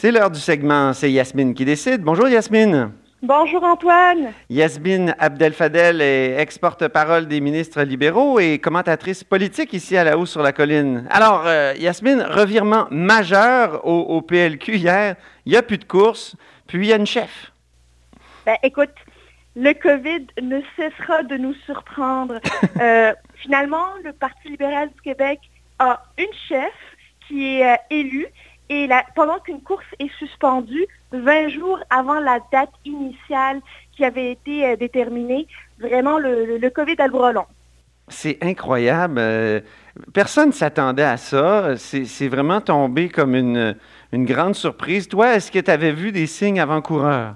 C'est l'heure du segment, c'est Yasmine qui décide. Bonjour Yasmine. Bonjour Antoine. Yasmine Abdel-Fadel est ex-porte-parole des ministres libéraux et commentatrice politique ici à la haut sur la colline. Alors, euh, Yasmine, revirement majeur au, PLQ hier. Il n'y a plus de course, puis il y a une chef. Ben, écoute, le COVID ne cessera de nous surprendre. Euh, finalement, le Parti libéral du Québec a une chef qui est euh, élue et pendant qu'une course est suspendue, 20 jours avant la date initiale qui avait été euh, déterminée, vraiment le, COVID a le brelon. C'est incroyable. Euh, personne ne s'attendait à ça. C'est vraiment tombé comme une, une grande surprise. Toi, est-ce que tu avais vu des signes avant-coureurs?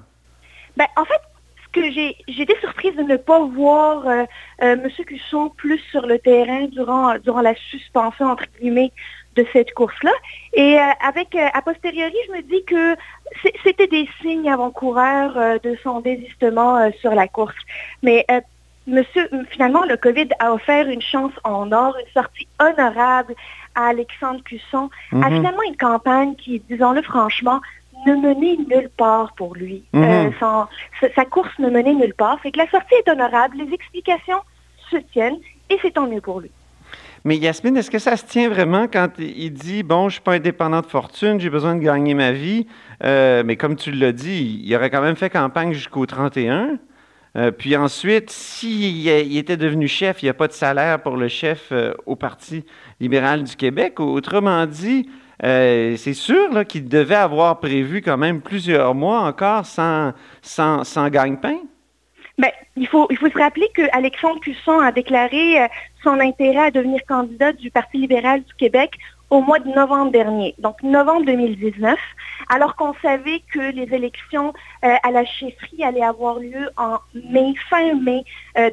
Ben, en fait, ce que j'ai été surprise de ne pas voir euh, M. Cusson plus sur le terrain durant, durant la suspension, entre guillemets, de cette course-là. Et euh, avec, euh, a posteriori, je me dis que c'était des signes avant-coureurs euh, de son désistement sur la course. Mais monsieur, finalement, le COVID a offert une chance en or, une sortie honorable à Alexandre Cusson, à mhm. finalement une campagne qui, disons-le franchement, ne menait nulle part pour lui. Mhm. sa course ne menait nulle part. Fait que la sortie est honorable, les explications se tiennent et c'est tant mieux pour lui. Mais Yasmine, est-ce que ça se tient vraiment quand il dit bon, je ne suis pas indépendant de fortune, j'ai besoin de gagner ma vie, euh, mais comme tu l'as dit, il aurait quand même fait campagne jusqu'au 31. Euh, puis ensuite, s'il était devenu chef, il n'y a pas de salaire pour le chef euh, au Parti libéral du Québec. Autrement dit, c'est sûr qu'il devait avoir prévu quand même plusieurs mois encore sans, sans, sans gagne-pain. Ben, il, faut, se rappeler que Alexandre Cusson a déclaré euh, son intérêt à devenir candidat du Parti libéral du Québec au mois de novembre dernier, donc novembre 2019, alors qu'on savait que les élections euh, à la chefferie allaient avoir lieu en mai, fin mai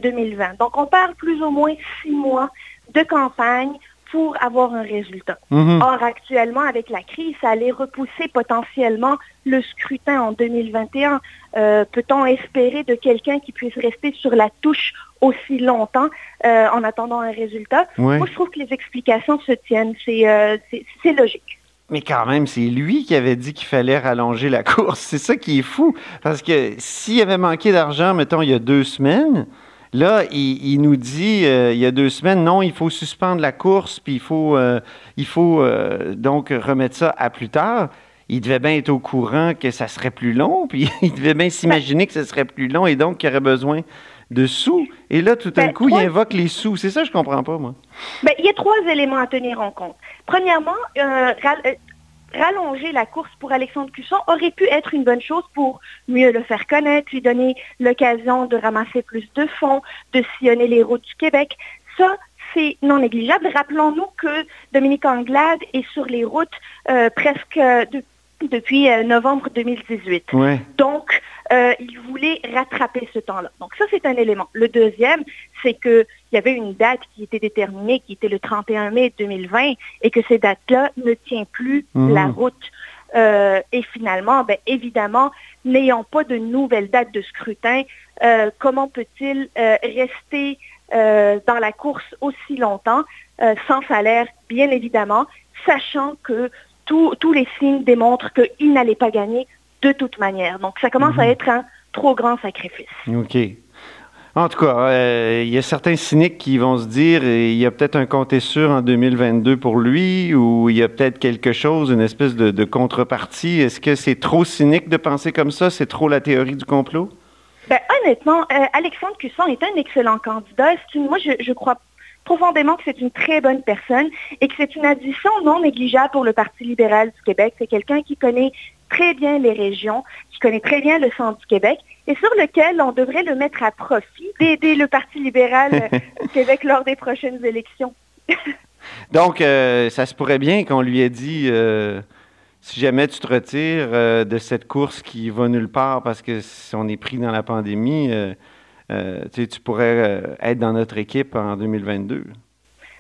2020. Euh, donc on parle plus ou moins six mois de campagne pour avoir un résultat. Mhm. Or, actuellement, avec la crise, ça allait repousser potentiellement le scrutin en 2021. Euh, peut-on espérer de quelqu'un qui puisse rester sur la touche aussi longtemps euh, en attendant un résultat? Moi, je trouve que les explications se tiennent. Euh, c'est logique. Mais quand même, c'est lui qui avait dit qu'il fallait rallonger la course. C'est ça qui est fou. Parce que s'il avait manqué d'argent, mettons, il y a deux semaines, Là, il, nous dit euh, il y a deux semaines, non, il faut suspendre la course, puis il faut, euh, il faut euh, donc remettre ça à plus tard. Il devait bien être au courant que ça serait plus long, puis il devait bien s'imaginer que ce serait plus long et donc qu'il aurait besoin de sous. Et là, tout d'un ben, coup, il invoque les sous. C'est ça, je comprends pas, moi. Ben, il y a trois éléments à tenir en compte. Premièrement, rallonger la course pour Alexandre Cusson aurait pu être une bonne chose pour mieux le faire connaître, lui donner l'occasion de ramasser plus de fonds, de sillonner les routes du Québec. Ça, c'est non négligeable. Rappelons-nous que Dominique Anglade est sur les routes euh, presque depuis euh, novembre 2018. Donc, euh, il voulait rattraper ce temps-là. Donc ça, c'est un élément. Le deuxième, c'est qu'il y avait une date qui était déterminée, qui était le 31 mai 2020, et que cette date-là ne tient plus mhm. la route. Euh, et finalement, ben, évidemment, n'ayant pas de nouvelle date de scrutin, euh, comment peut-il rester dans la course aussi longtemps, sans salaire, bien évidemment, sachant que tous les signes démontrent qu'il n'allait pas gagner de toute manière. Donc, ça commence à mhm. être un trop grand sacrifice. OK. En tout cas, euh, il y a certains cyniques qui vont se dire il y a peut-être un compte sûr en 2022 pour lui ou il y a peut-être quelque chose, une espèce de, contrepartie. Est-ce que c'est trop cynique de penser comme ça? C'est trop la théorie du complot? Ben, honnêtement, euh, Alexandre Cusson est un excellent candidat. moi, je, je crois profondément que c'est une très bonne personne et que c'est une addition non négligeable pour le Parti libéral du Québec. C'est quelqu'un qui connaît très bien les régions, qui connaît très bien le centre du Québec et sur lequel on devrait le mettre à profit d'aider le Parti libéral du Québec lors des prochaines élections. Donc, euh, ça se pourrait bien qu'on lui ait dit, euh, si jamais tu te retires euh, de cette course qui va nulle part parce que si on est pris dans la pandémie, tu pourrais être dans notre équipe en 2022.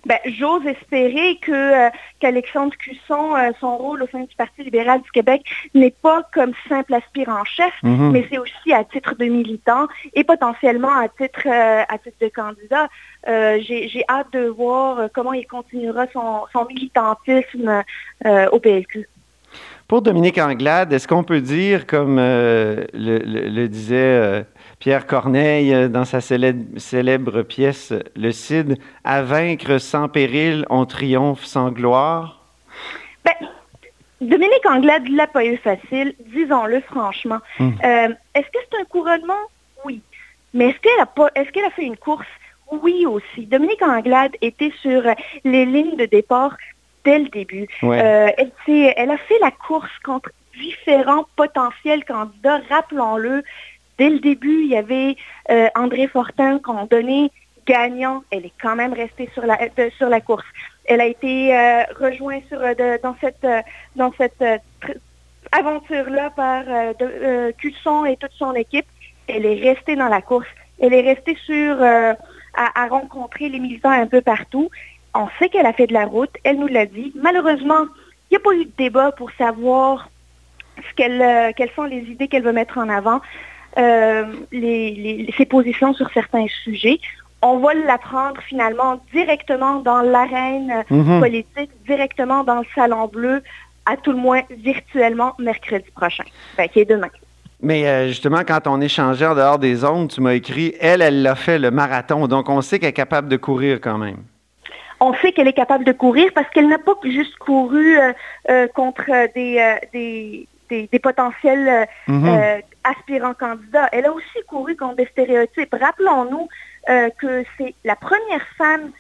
Ben, j'ose espérer que euh, qu'Alexandre Cusson, euh, son rôle au sein du Parti libéral du Québec n'est pas comme simple aspirant-chef, mhm. mais c'est aussi à titre de militant et potentiellement à titre, euh, à titre de candidat. J'ai hâte de voir comment il continuera son, son militantisme au PLQ. Pour Dominique Anglade, est-ce qu'on peut dire, comme le, le, disait Pierre Corneille dans sa célèbre, pièce Le Cid, à vaincre sans péril, on triomphe sans gloire? Ben, Dominique Anglade l'a pas eu facile, disons-le franchement. Hmm. est-ce que c'est un couronnement? Oui. Mais est-ce qu'elle a, pas, est-ce qu'elle a fait une course? Oui aussi. Dominique Anglade était sur les lignes de départ dès le début. Euh, elle, elle, a fait la course contre différents potentiels candidats. Rappelons-le, dès le début, il y avait euh, André Fortin qu'on donnait gagnant. Elle est quand même restée sur la, sur la course. Elle a été euh, rejointe sur, dans cette, dans cette aventure-là par Cusson et toute son équipe. Elle est restée dans la course. Elle est restée sur à, rencontrer les militants un peu partout. On sait qu'elle a fait de la route, elle nous l'a dit. Malheureusement, il n'y a pas eu de débat pour savoir ce qu'elle, euh, quelles sont les idées qu'elle veut mettre en avant, euh, ses positions sur certains sujets. On va l'apprendre finalement directement dans l'arène mhm. politique, directement dans le Salon Bleu, à tout le moins virtuellement mercredi prochain, ben, qui est demain. Mais euh, justement, quand on échangeait en dehors des ondes, tu m'as écrit, elle, elle l'a fait le marathon, donc on sait qu'elle est capable de courir quand même. On sait qu'elle est capable de courir parce qu'elle n'a pas juste couru euh, euh, contre des, des, potentiels mm-hmm. aspirants candidats. Elle a aussi couru contre des stéréotypes. Rappelons-nous que c'est la première femme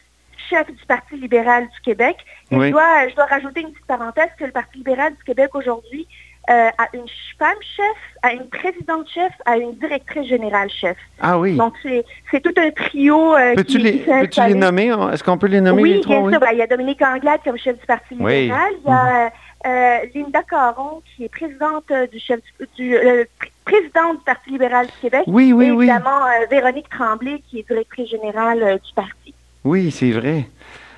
chef du Parti libéral du Québec. Et je, dois, je dois rajouter une petite parenthèse que le Parti libéral du Québec aujourd'hui euh, à une femme chef, à une présidente chef, à une directrice générale chef. Ah oui. Donc, c'est tout un trio euh, peux-tu les, peux les nommer? Est-ce qu'on peut les nommer oui, les trois? Bien sûr. Ben, il y a Dominique Anglade comme chef du Parti libéral. Il y a euh, Linda Caron qui est présidente du chef du, présidente du Parti libéral du Québec. Oui, oui, et oui. évidemment, Véronique Tremblay qui est directrice générale du parti. Oui, c'est vrai.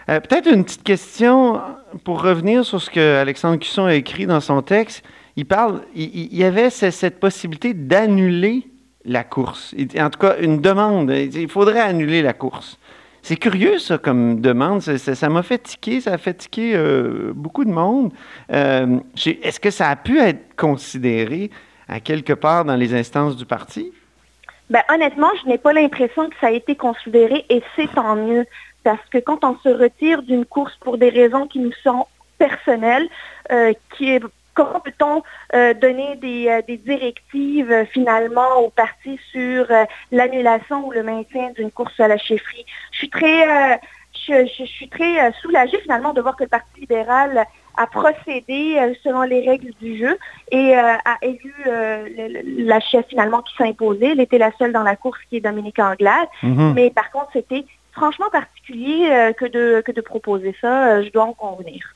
Peut-être une petite question pour revenir sur ce que Alexandre Cusson a écrit dans son texte il parle, il, y avait cette possibilité d'annuler la course. En tout cas, une demande. Il faudrait annuler la course. C'est curieux, ça, comme demande. Ça m'a fait ça a fait euh, beaucoup de monde. Euh, est-ce que ça a pu être considéré à quelque part dans les instances du parti? Ben, honnêtement, je n'ai pas l'impression que ça a été considéré et c'est tant mieux. Parce que quand on se retire d'une course pour des raisons qui nous sont personnelles, euh, qui est comment peut-on euh, donner des, euh, directives euh, finalement au parti sur l'annulation ou le maintien d'une course à la chefferie? Je suis très, je, suis très soulagée finalement de voir que le Parti libéral a procédé selon les règles du jeu et a élu la chef finalement qui imposée. Elle était la seule dans la course qui est Dominique Anglade. Mm-hmm. Mais par contre, c'était franchement particulier que, de, que de proposer ça. je dois en convenir.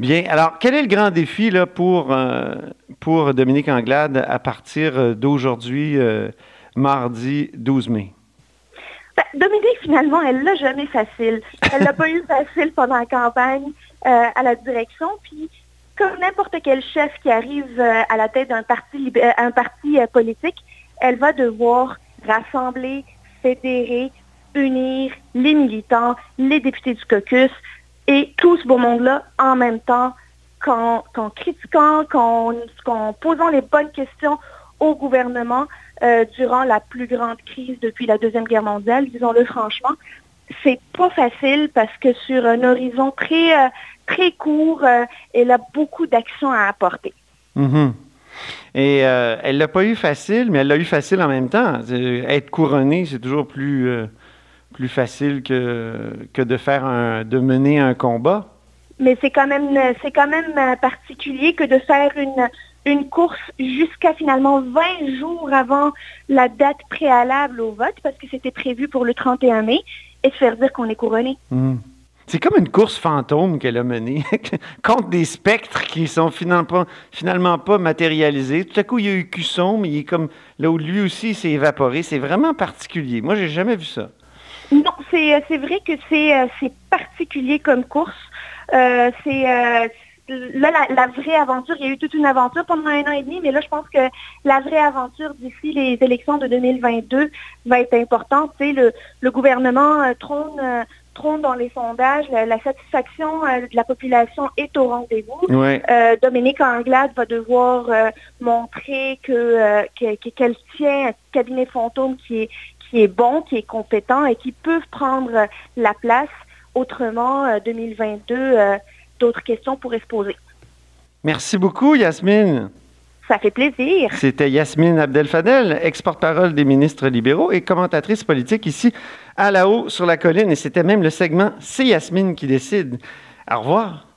Bien. Alors, quel est le grand défi pour, euh, pour Dominique Anglade à partir euh, d'aujourd'hui, euh, mardi 12 mai? Ben, Dominique, finalement, elle l'a jamais facile. Elle l'a pas eu facile pendant la campagne à la direction. Puis, comme n'importe quel chef qui arrive à la tête d'un parti, parti politique, elle va devoir rassembler, fédérer, unir les militants, les députés du caucus, et tout ce beau monde-là en même temps, qu'en critiquant, qu'en posant les bonnes questions au gouvernement euh, durant la plus grande crise depuis la Deuxième Guerre mondiale, disons-le franchement, c'est pas facile parce que sur un horizon très, euh, très court, euh, elle a beaucoup d'actions à apporter. Mm-hmm. Et elle l'a pas eu facile, mais elle l'a eu facile en même temps. Être couronnée, c'est toujours plus plus facile que, que de faire un, de mener un combat. Mais c'est quand même c'est quand même euh, particulier que de faire une, une course jusqu'à finalement 20 jours avant la date préalable au vote, parce que c'était prévu pour le 31 mai, et se faire dire qu'on est couronné. Hmm. C'est comme une course fantôme qu'elle a menée contre des spectres qui sont finalement pas, finalement pas matérialisés. Tout à coup, il y a eu Cusson, mais il est comme là où lui aussi s'est évaporé. C'est vraiment particulier. Moi, j'ai jamais vu ça. C'est, euh, c'est vrai que c'est, euh, c'est particulier comme course. Euh, c'est là la, vraie aventure. Il y a eu toute une aventure pendant un an et demi, mais là, je pense que la vraie aventure d'ici les élections de 2022 va être importante. Tu sais, le, le gouvernement trône trône dans les sondages. La, satisfaction de la population est au rendez-vous. Dominique Anglade va devoir montrer que qu'elle tient un cabinet fantôme qui est qui est bon, qui est compétent et qui peut prendre la place. Autrement, 2022, d'autres questions pourraient se poser. Merci beaucoup, Yasmine. Ça fait plaisir. C'était Yasmine Abdel-Fadel, ex-porte-parole des ministres libéraux et commentatrice politique ici à la haut sur la colline. Et c'était même le segment C'est Yasmine qui décide. Au revoir.